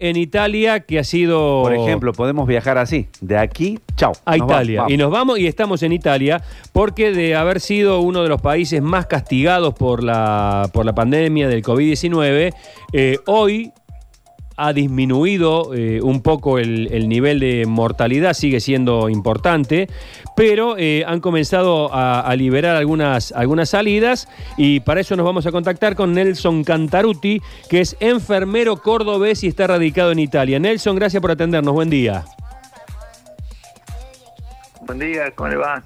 en Italia que ha sido... Por ejemplo, podemos viajar así, de aquí, chao. a Nos Italia. vamos, Y nos vamos y estamos en Italia porque de haber sido uno de los países más castigados por la, por la pandemia del COVID-19, eh, hoy ha disminuido eh, un poco el, el nivel de mortalidad, sigue siendo importante, pero eh, han comenzado a, a liberar algunas, algunas salidas y para eso nos vamos a contactar con Nelson Cantaruti, que es enfermero cordobés y está radicado en Italia. Nelson, gracias por atendernos, buen día. Buen día, ¿cómo le va?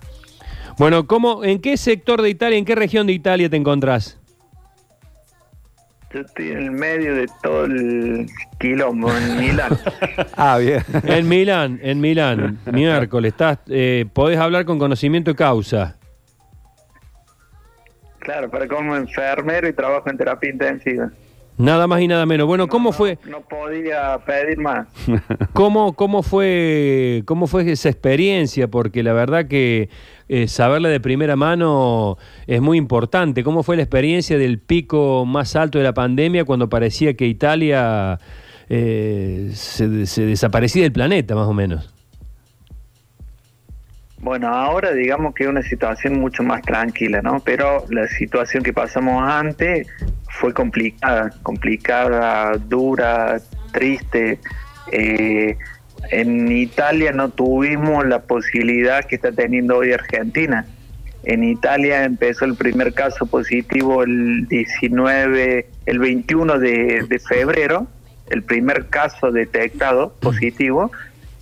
Bueno, ¿cómo, ¿en qué sector de Italia, en qué región de Italia te encontrás? Yo estoy en el medio de todo el quilombo en Milán. Ah, bien. En Milán, en Milán, miércoles. Estás, eh, podés hablar con conocimiento de causa. claro, para como enfermero y trabajo en terapia intensiva. Nada más y nada menos. Bueno, ¿cómo No, fue, No podía pedir más. cómo, cómo fue, cómo fue esa experiencia? Porque la verdad que eh, saberla de primera mano es muy importante. ¿Cómo fue la experiencia del pico más alto de la pandemia cuando parecía que Italia eh, se, se desaparecía del planeta, más o menos? Bueno, ahora digamos que es una situación mucho más tranquila, ¿no? Pero la situación que pasamos antes fue complicada, complicada, dura, triste. Eh, en Italia no tuvimos la posibilidad que está teniendo hoy Argentina. En Italia empezó el primer caso positivo el 19, el 21 de, de febrero, el primer caso detectado positivo,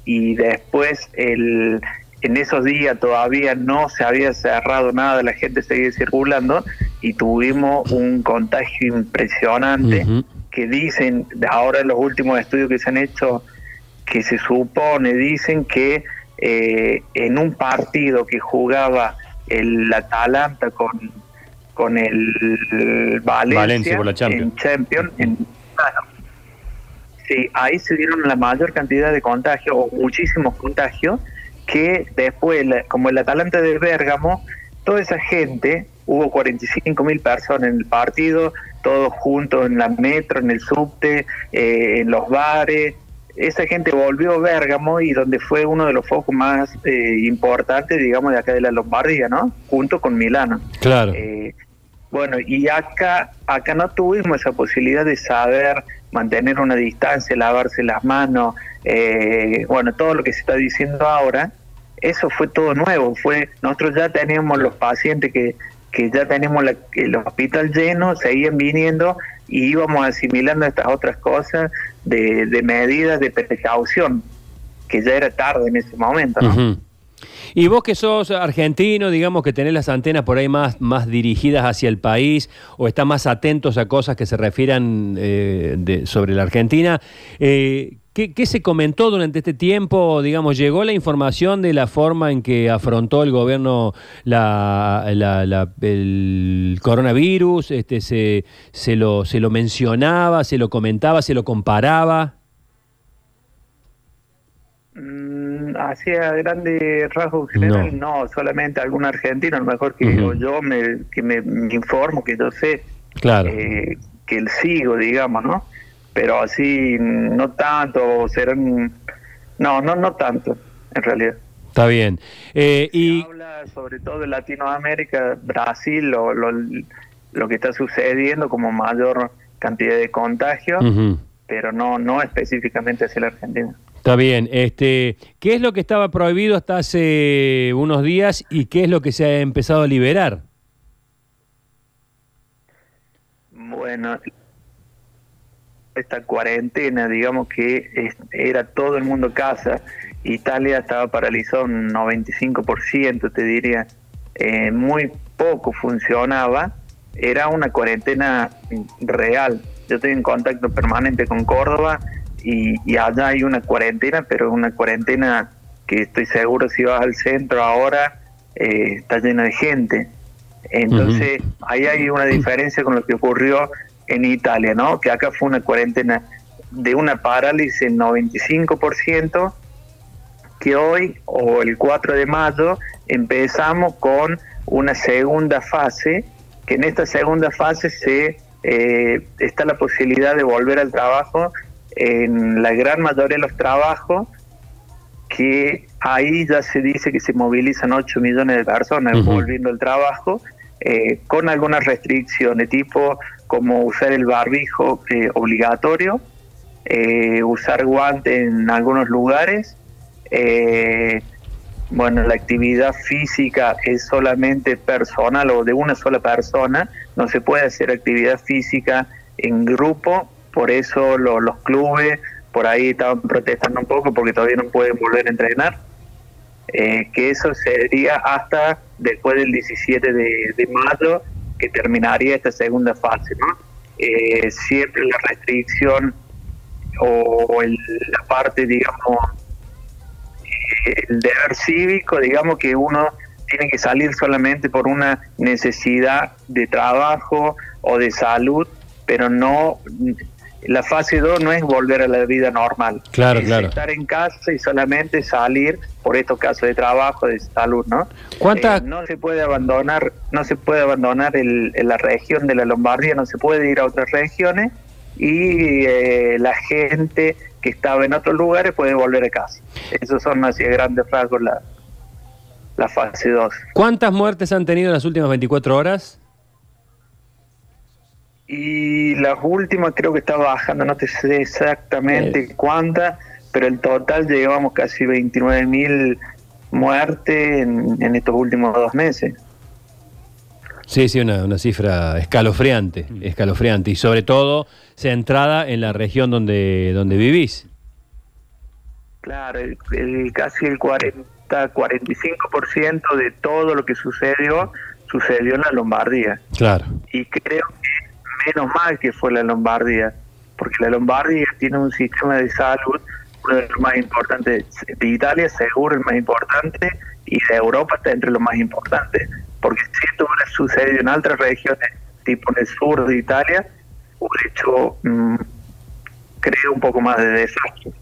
y después el, en esos días todavía no se había cerrado nada, la gente seguía circulando y tuvimos un contagio impresionante que dicen, ahora los últimos estudios que se han hecho, que se supone, dicen que eh, en un partido que jugaba el Atalanta con, con el Valencia, Valencia por la Champions. en Champions, en- sí, ahí se dieron la mayor cantidad de contagios, o muchísimos contagios, que después, como el Atalanta de Bérgamo, toda esa gente, hubo 45 mil personas en el partido, todos juntos en la metro, en el subte, eh, en los bares. Esa gente volvió a Bérgamo y donde fue uno de los focos más eh, importantes, digamos, de acá de la Lombardía, ¿no? Junto con Milano. Claro. Eh, bueno, y acá, acá no tuvimos esa posibilidad de saber mantener una distancia, lavarse las manos, eh, bueno, todo lo que se está diciendo ahora, eso fue todo nuevo. Fue nosotros ya teníamos los pacientes que, que ya teníamos la- el hospital lleno, seguían viniendo y íbamos asimilando estas otras cosas de, medidas de precaución, que ya era tarde en ese momento, ¿no? Y vos que sos argentino, digamos que tenés las antenas por ahí más, más dirigidas hacia el país o estás más atentos a cosas que se refieran eh, sobre la Argentina, eh, ¿qué, se comentó durante este tiempo? Digamos, ¿llegó la información de la forma en que afrontó el gobierno la- el coronavirus? Este, se, se, lo, ¿Se lo mencionaba, se lo comentaba, se lo comparaba? Mm, Así a grandes rasgos general, no. solamente algún argentino, a lo mejor que yo me, que me, me informo, que yo sé, Claro. eh, que el sigo, digamos, ¿no? Pero así, no tanto, serán, no, no, no tanto, en realidad. Está bien. Eh, y... Habla sobre todo de Latinoamérica, Brasil, lo, lo, lo que está sucediendo como mayor cantidad de contagios, pero no, no específicamente hacia la Argentina. Está bien. Este, ¿Qué es lo que estaba prohibido hasta hace unos días y qué es lo que se ha empezado a liberar? Bueno, esta cuarentena, digamos que era todo el mundo casa. Italia estaba paralizado un 95%, te diría. Eh, muy poco funcionaba. Era una cuarentena real. Yo estoy en contacto permanente con Córdoba y, y allá hay una cuarentena, pero una cuarentena que estoy seguro si vas al centro ahora eh, está llena de gente. Entonces, ahí hay una diferencia con lo que ocurrió en Italia, ¿no? Que acá fue una cuarentena de una parálisis en 95%, que hoy, o el 4 de mayo, empezamos con una segunda fase, que en esta segunda fase se eh, está la posibilidad de volver al trabajo en la gran mayoría de los trabajos que ahí ya se dice que se movilizan 8 millones de personas volviendo al trabajo eh, con algunas restricciones tipo como usar el barbijo eh, obligatorio, eh, usar guantes en algunos lugares, eh, bueno, la actividad física es solamente personal o de una sola persona, no se puede hacer actividad física en grupo, por eso lo- los clubes por ahí estaban protestando un poco porque todavía no pueden volver a entrenar, eh, que eso sería hasta después del 17 de, de mayo que terminaría esta segunda fase, ¿no? Eh, siempre la restricción o el- la parte, digamos, el deber cívico, digamos que uno tiene que salir solamente por una necesidad de trabajo o de salud, pero no, la fase 2 no es volver a la vida normal. Claro, es claro. estar en casa y solamente salir por estos casos de trabajo, de salud, ¿no? ¿Cuánta- Eh, no se puede abandonar, no se puede abandonar el, la región de la Lombardía, no se puede ir a otras regiones y eh, la gente que estaba en otros lugares puede volver a casa. Esos son así grandes rasgos la, la fase 2. ¿Cuántas muertes han tenido en las últimas 24 horas? Y las últimas creo que está bajando, no te sé exactamente Eh. cuántas, pero el total llevamos casi 29 mil muertes en, en estos últimos dos meses. Sí, sí, una, una cifra escalofriante, escalofriante y sobre todo centrada en la región donde, donde vivís. Claro, el, el- casi el 40, 45% de todo lo que sucedió, sucedió en la Lombardía. Claro. Y creo que menos mal que fue la Lombardía, porque la Lombardía tiene un sistema de salud, uno de los más importantes de Italia, seguro el más importante, y de Europa está entre los más importantes. Porque si esto hubiera sucedido en otras regiones, tipo en el sur de Italia, hubiera hecho, mm, creo, un poco más de desastre.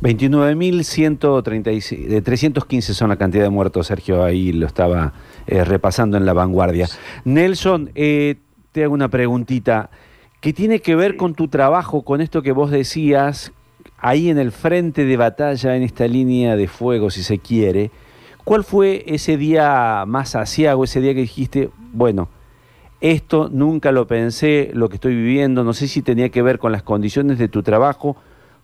29.136, de 315 son la cantidad de muertos, Sergio, ahí lo estaba eh, repasando en la vanguardia. Nelson, eh, te hago una preguntita, que tiene que ver con tu trabajo, con esto que vos decías, ahí en el frente de batalla, en esta línea de fuego, si se quiere. ¿Cuál fue ese día más asiago, ese día que dijiste, bueno, esto nunca lo pensé, lo que estoy viviendo, no sé si tenía que ver con las condiciones de tu trabajo,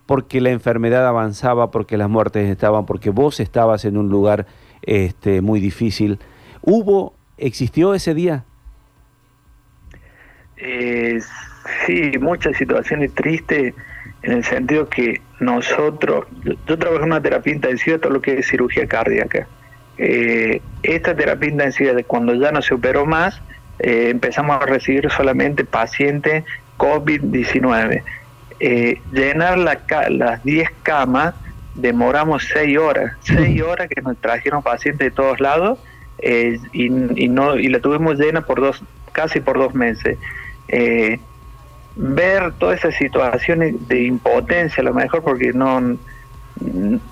porque la enfermedad avanzaba, porque las muertes estaban, porque vos estabas en un lugar este, muy difícil. ¿Hubo, existió ese día? Eh, sí, muchas situaciones tristes en el sentido que nosotros, yo, yo trabajo en una terapia intensiva, todo lo que es cirugía cardíaca. Eh, esta terapia intensiva, de cuando ya no se operó más, eh, empezamos a recibir solamente pacientes COVID-19. Eh, llenar la ca- las 10 camas demoramos 6 horas, 6 horas que nos trajeron pacientes de todos lados eh, y, y no y la tuvimos llena por dos casi por dos meses. Eh, ver todas esas situaciones de impotencia, a lo mejor porque no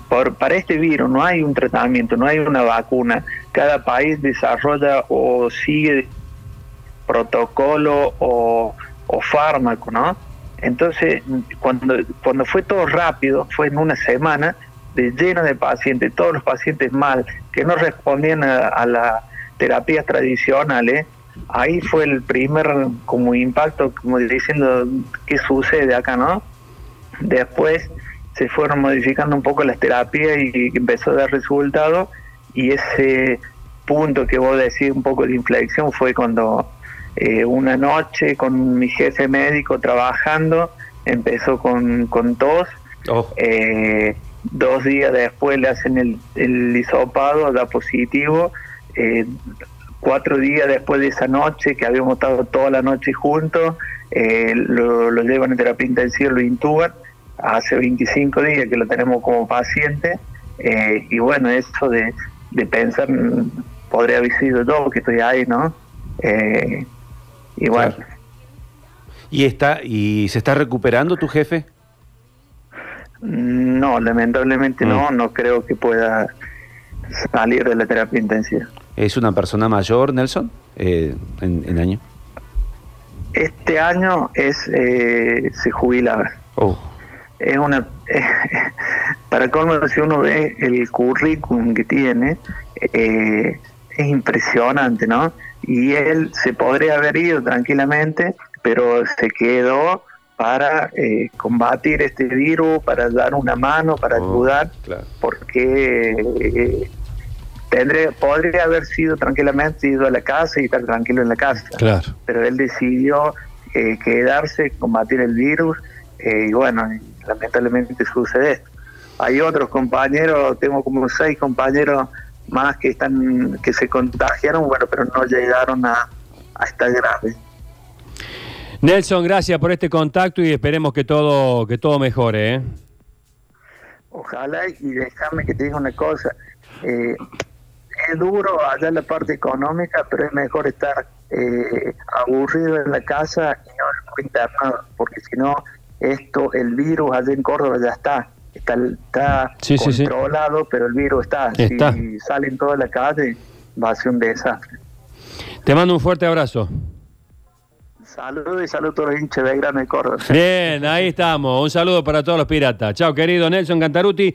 por, para este virus no hay un tratamiento, no hay una vacuna. Cada país desarrolla o sigue protocolo o, o fármaco, ¿no? Entonces, cuando, cuando fue todo rápido, fue en una semana, de lleno de pacientes, todos los pacientes mal, que no respondían a, a las terapias tradicionales, ahí fue el primer como impacto, como diciendo, ¿qué sucede acá, no? Después se fueron modificando un poco las terapias y empezó a dar resultados y ese punto que vos decís un poco de inflexión fue cuando eh, una noche con mi jefe médico trabajando, empezó con, con tos, Oh, eh, dos días después le hacen el, el hisopado, da positivo, eh, cuatro días después de esa noche, que habíamos estado toda la noche juntos, eh, lo, lo llevan en terapia intensiva, lo intuban, hace 25 días que lo tenemos como paciente, eh, y bueno, eso de, de pensar, mm, podría haber sido yo que estoy ahí, ¿no? Eh, y bueno, Claro. ¿Y, está, ¿Y se está recuperando tu jefe? no, lamentablemente Mm. no, no creo que pueda salir de la terapia intensiva. ¿Es una persona mayor, Nelson, eh, en, en año? Este año es eh, se jubilaba. Oh, es una para colmo si uno ve el currículum que tiene eh, es impresionante no y él se podría haber ido tranquilamente pero se quedó para eh, combatir este virus para dar una mano para Oh, ayudar claro. porque eh, tendría podría haber sido tranquilamente ido a la casa y estar tranquilo en la casa Claro. pero él decidió eh, quedarse, combatir el virus, eh, y bueno, lamentablemente sucede esto. Hay otros compañeros, tengo como seis compañeros más que están que se contagiaron, bueno, pero no llegaron a, a estar graves. Nelson, gracias por este contacto y esperemos que todo, que todo mejore. ¿eh? Ojalá y déjame que te diga una cosa. eh, es duro allá en la parte económica, pero es mejor estar eh, aburrido en la casa y no internado, porque si no, esto, el virus allá en Córdoba ya está. Está, está Sí, sí, sí. controlado, pero el virus está. Está. Si salen toda la calle, va a ser un desastre. Te mando un fuerte abrazo. Saludos y saludos a todos los hinchas de Grano de Córdoba. Bien, ahí estamos. Un saludo para todos los piratas. Chao, querido Nelson Cantaruti.